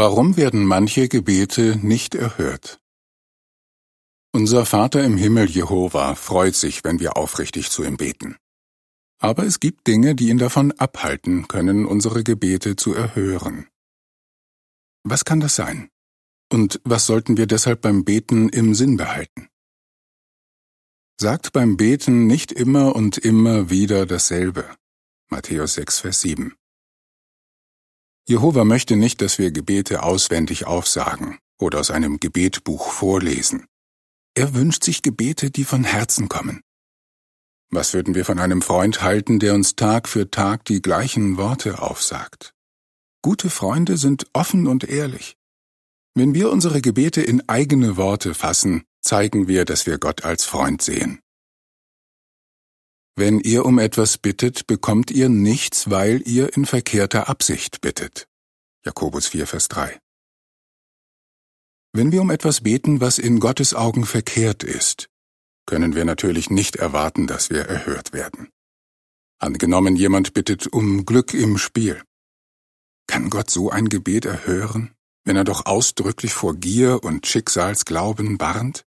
Warum werden manche Gebete nicht erhört? Unser Vater im Himmel Jehova freut sich, wenn wir aufrichtig zu ihm beten. Aber es gibt Dinge, die ihn davon abhalten können, unsere Gebete zu erhören. Was kann das sein? Und was sollten wir deshalb beim Beten im Sinn behalten? Sagt beim Beten nicht immer und immer wieder dasselbe. Matthäus 6, Vers 7. Jehova möchte nicht, dass wir Gebete auswendig aufsagen oder aus einem Gebetbuch vorlesen. Er wünscht sich Gebete, die von Herzen kommen. Was würden wir von einem Freund halten, der uns Tag für Tag die gleichen Worte aufsagt? Gute Freunde sind offen und ehrlich. Wenn wir unsere Gebete in eigene Worte fassen, zeigen wir, dass wir Gott als Freund sehen. Wenn ihr um etwas bittet, bekommt ihr nichts, weil ihr in verkehrter Absicht bittet. Jakobus 4, Vers 3. Wenn wir um etwas beten, was in Gottes Augen verkehrt ist, können wir natürlich nicht erwarten, dass wir erhört werden. Angenommen, jemand bittet um Glück im Spiel. Kann Gott so ein Gebet erhören, wenn er doch ausdrücklich vor Gier und Schicksalsglauben warnt?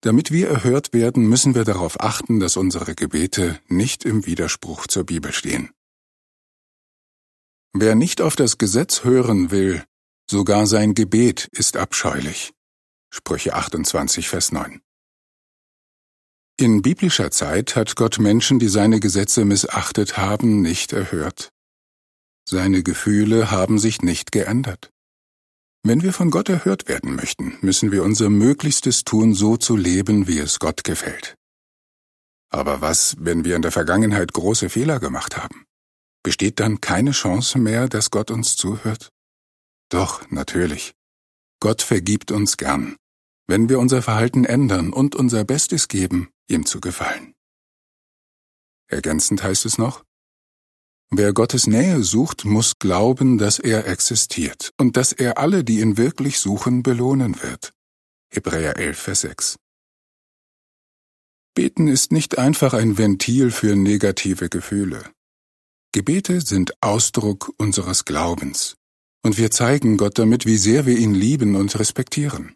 Damit wir erhört werden, müssen wir darauf achten, dass unsere Gebete nicht im Widerspruch zur Bibel stehen. Wer nicht auf das Gesetz hören will, sogar sein Gebet ist abscheulich. Sprüche 28, Vers 9. In biblischer Zeit hat Gott Menschen, die seine Gesetze missachtet haben, nicht erhört. Seine Gefühle haben sich nicht geändert. Wenn wir von Gott erhört werden möchten, müssen wir unser Möglichstes tun, so zu leben, wie es Gott gefällt. Aber was, wenn wir in der Vergangenheit große Fehler gemacht haben? Besteht dann keine Chance mehr, dass Gott uns zuhört? Doch, natürlich. Gott vergibt uns gern, wenn wir unser Verhalten ändern und unser Bestes geben, ihm zu gefallen. Ergänzend heißt es noch, Wer Gottes Nähe sucht, muss glauben, dass er existiert und dass er alle, die ihn wirklich suchen, belohnen wird. Hebräer 11, Vers 6. Beten ist nicht einfach ein Ventil für negative Gefühle. Gebete sind Ausdruck unseres Glaubens, und wir zeigen Gott damit, wie sehr wir ihn lieben und respektieren.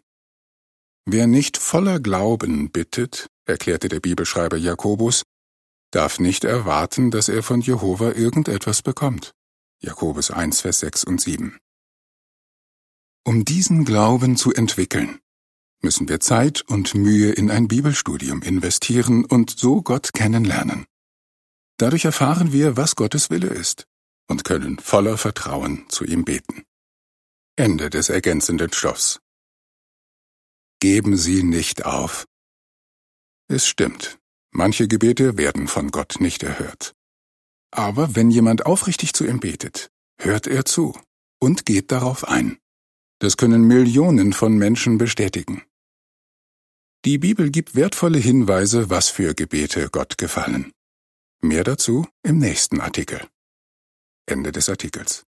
Wer nicht voller Glauben bittet, erklärte der Bibelschreiber Jakobus, darf nicht erwarten, dass er von Jehova irgendetwas bekommt. Jakobus 1, Vers 6 und 7. Um diesen Glauben zu entwickeln, müssen wir Zeit und Mühe in ein Bibelstudium investieren und so Gott kennenlernen. Dadurch erfahren wir, was Gottes Wille ist und können voller Vertrauen zu ihm beten. Ende des ergänzenden Stoffs. Geben Sie nicht auf. Es stimmt, Manche Gebete werden von Gott nicht erhört. Aber wenn jemand aufrichtig zu ihm betet, hört er zu und geht darauf ein. Das können Millionen von Menschen bestätigen. Die Bibel gibt wertvolle Hinweise, was für Gebete Gott gefallen. Mehr dazu im nächsten Artikel. Ende des Artikels.